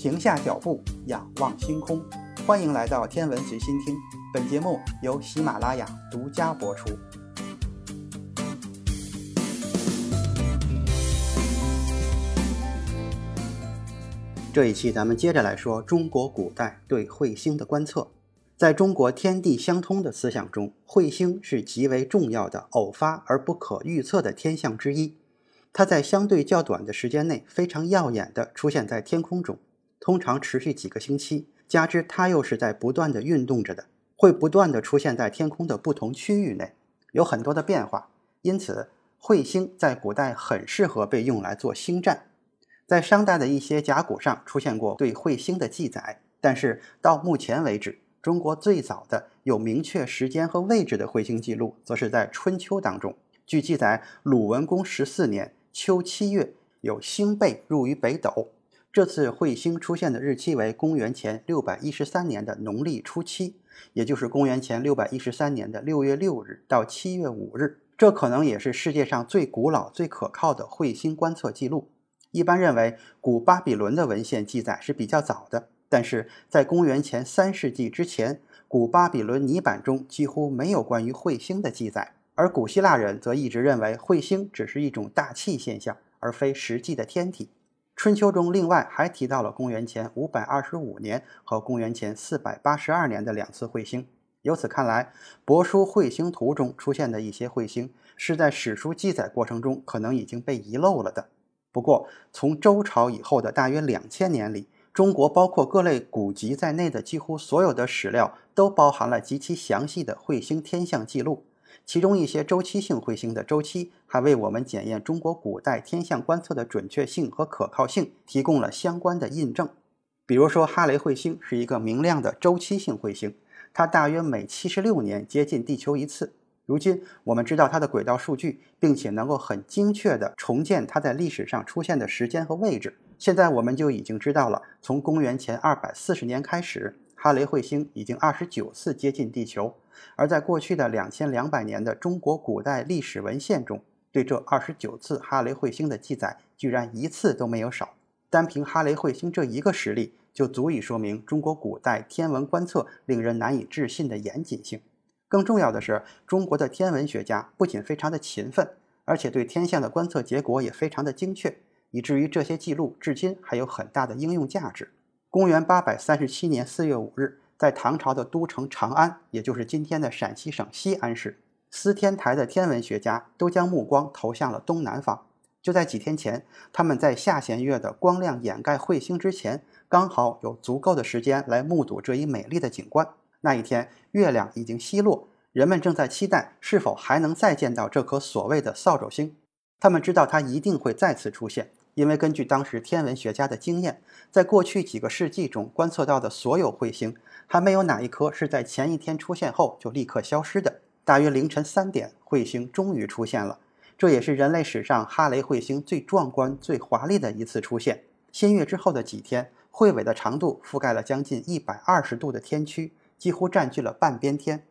停下脚步，仰望星空。欢迎来到天文随心听，本节目由喜马拉雅独家播出。这一期咱们接着来说中国古代对彗星的观测。在中国天地相通的思想中，彗星是极为重要的偶发而不可预测的天象之一。它在相对较短的时间内非常耀眼地出现在天空中，通常持续几个星期，加之它又是在不断地运动着的，会不断地出现在天空的不同区域内，有很多的变化。因此，彗星在古代很适合被用来做星战。在商代的一些甲骨上出现过对彗星的记载，但是到目前为止，中国最早的有明确时间和位置的彗星记录，则是在春秋当中。据记载，鲁文公十四年。秋七月，有星背入于北斗。这次彗星出现的日期为公元前六百一十三年的农历初七，也就是公元前六百一十三年的六月六日到七月五日。这可能也是世界上最古老、最可靠的彗星观测记录。一般认为，古巴比伦的文献记载是比较早的，但是在公元前三世纪之前，古巴比伦泥板中几乎没有关于彗星的记载。而古希腊人则一直认为彗星只是一种大气现象，而非实际的天体。春秋中另外还提到了公元前五百二十五年和公元前四百八十二年的两次彗星。由此看来，《帛书彗星图》中出现的一些彗星是在史书记载过程中可能已经被遗漏了的。不过，从周朝以后的大约两千年里，中国包括各类古籍在内的几乎所有的史料都包含了极其详细的彗星天象记录。其中一些周期性彗星的周期，还为我们检验中国古代天象观测的准确性和可靠性提供了相关的印证。比如说，哈雷彗星是一个明亮的周期性彗星，它大约每七十六年接近地球一次。如今我们知道它的轨道数据，并且能够很精确地重建它在历史上出现的时间和位置。现在我们就已经知道了，从公元前二百四十年开始。哈雷彗星已经二十九次接近地球，而在过去的两千两百年的中国古代历史文献中，对这二十九次哈雷彗星的记载居然一次都没有少。单凭哈雷彗星这一个实例，就足以说明中国古代天文观测令人难以置信的严谨性。更重要的是，中国的天文学家不仅非常的勤奋，而且对天象的观测结果也非常的精确，以至于这些记录至今还有很大的应用价值。公元八百三十七年四月五日，在唐朝的都城长安，也就是今天的陕西省西安市，司天台的天文学家都将目光投向了东南方。就在几天前，他们在下弦月的光亮掩盖彗星之前，刚好有足够的时间来目睹这一美丽的景观。那一天，月亮已经西落，人们正在期待是否还能再见到这颗所谓的扫帚星。他们知道它一定会再次出现。因为根据当时天文学家的经验，在过去几个世纪中观测到的所有彗星，还没有哪一颗是在前一天出现后就立刻消失的。大约凌晨三点，彗星终于出现了，这也是人类史上哈雷彗星最壮观、最华丽的一次出现。新月之后的几天，彗尾的长度覆盖了将近一百二十度的天区，几乎占据了半边天。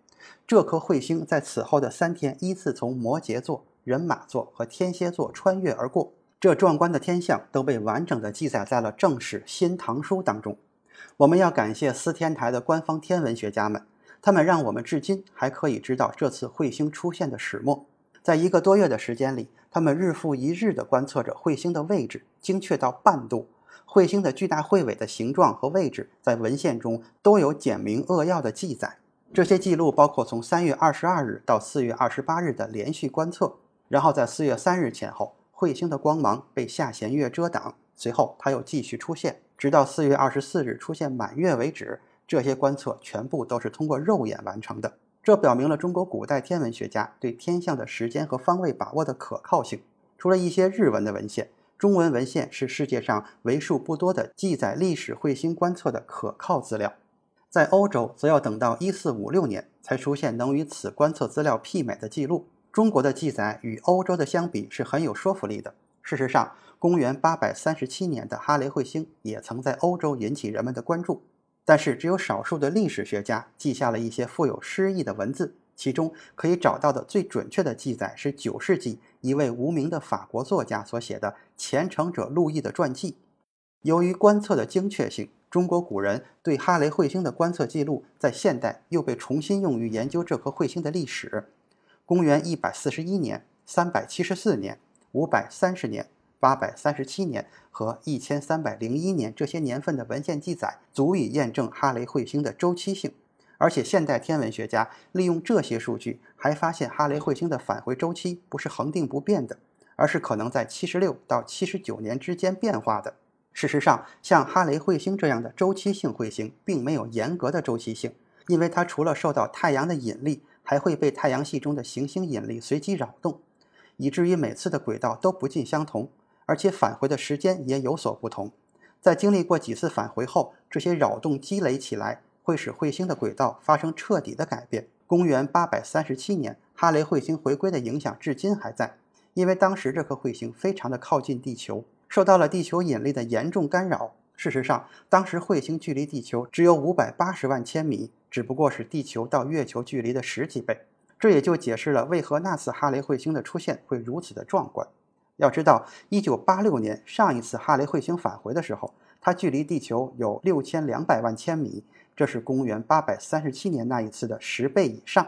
这颗彗星在此后的三天依次从摩羯座、人马座和天蝎座穿越而过。这壮观的天象都被完整的记载在了正史《新唐书》当中。我们要感谢司天台的官方天文学家们，他们让我们至今还可以知道这次彗星出现的始末。在一个多月的时间里，他们日复一日地观测着彗星的位置，精确到半度。彗星的巨大彗尾的形状和位置在文献中都有简明扼要的记载。这些记录包括从三月二十二日到四月二十八日的连续观测，然后在四月三日前后。彗星的光芒被下弦月遮挡，随后它又继续出现，直到四月二十四日出现满月为止。这些观测全部都是通过肉眼完成的，这表明了中国古代天文学家对天象的时间和方位把握的可靠性。除了一些日文的文献，中文文献是世界上为数不多的记载历史彗星观测的可靠资料。在欧洲，则要等到一四五六年才出现能与此观测资料媲美的记录。中国的记载与欧洲的相比是很有说服力的。事实上，公元八百三十七年的哈雷彗星也曾在欧洲引起人们的关注，但是只有少数的历史学家记下了一些富有诗意的文字。其中可以找到的最准确的记载是九世纪一位无名的法国作家所写的《虔诚者路易的传记》。由于观测的精确性，中国古人对哈雷彗星的观测记录在现代又被重新用于研究这颗彗星的历史。公元一百四十一年、三百七十四年、五百三十年、八百三十七年和一千三百零一年这些年份的文献记载，足以验证哈雷彗星的周期性。而且，现代天文学家利用这些数据，还发现哈雷彗星的返回周期不是恒定不变的，而是可能在七十六到七十九年之间变化的。事实上，像哈雷彗星这样的周期性彗星，并没有严格的周期性，因为它除了受到太阳的引力，还会被太阳系中的行星引力随机扰动，以至于每次的轨道都不尽相同，而且返回的时间也有所不同。在经历过几次返回后，这些扰动积累起来。会使彗星的轨道发生彻底的改变。公元八百三十七年，哈雷彗星回归的影响至今还在，因为当时这颗彗星非常的靠近地球，受到了地球引力的严重干扰。事实上，当时彗星距离地球只有五百八十万千米，只不过是地球到月球距离的十几倍。这也就解释了为何那次哈雷彗星的出现会如此的壮观。要知道，一九八六年上一次哈雷彗星返回的时候，它距离地球有六千两百万千米。这是公元八百三十七年那一次的十倍以上。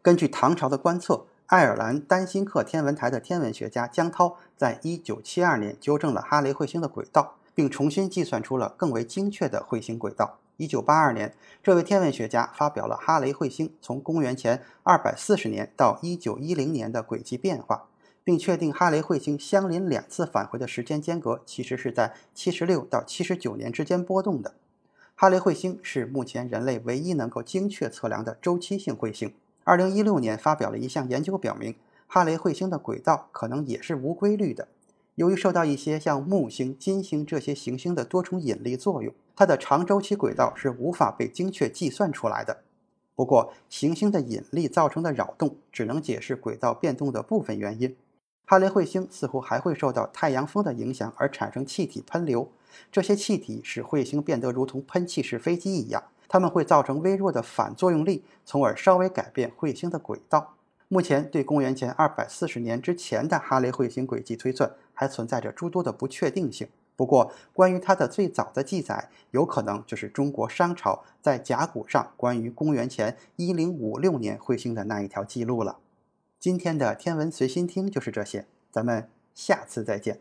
根据唐朝的观测，爱尔兰丹辛克天文台的天文学家江涛在一九七二年纠正了哈雷彗星的轨道，并重新计算出了更为精确的彗星轨道。一九八二年，这位天文学家发表了哈雷彗星从公元前二百四十年到一九一零年的轨迹变化，并确定哈雷彗星相邻两次返回的时间间隔其实是在七十六到七十九年之间波动的。哈雷彗星是目前人类唯一能够精确测量的周期性彗星。二零一六年发表了一项研究，表明哈雷彗星的轨道可能也是无规律的。由于受到一些像木星、金星这些行星的多重引力作用，它的长周期轨道是无法被精确计算出来的。不过，行星的引力造成的扰动只能解释轨道变动的部分原因。哈雷彗星似乎还会受到太阳风的影响而产生气体喷流。这些气体使彗星变得如同喷气式飞机一样，它们会造成微弱的反作用力，从而稍微改变彗星的轨道。目前对公元前二百四十年之前的哈雷彗星轨迹推算还存在着诸多的不确定性。不过，关于它的最早的记载，有可能就是中国商朝在甲骨上关于公元前一零五六年彗星的那一条记录了。今天的天文随心听就是这些，咱们下次再见。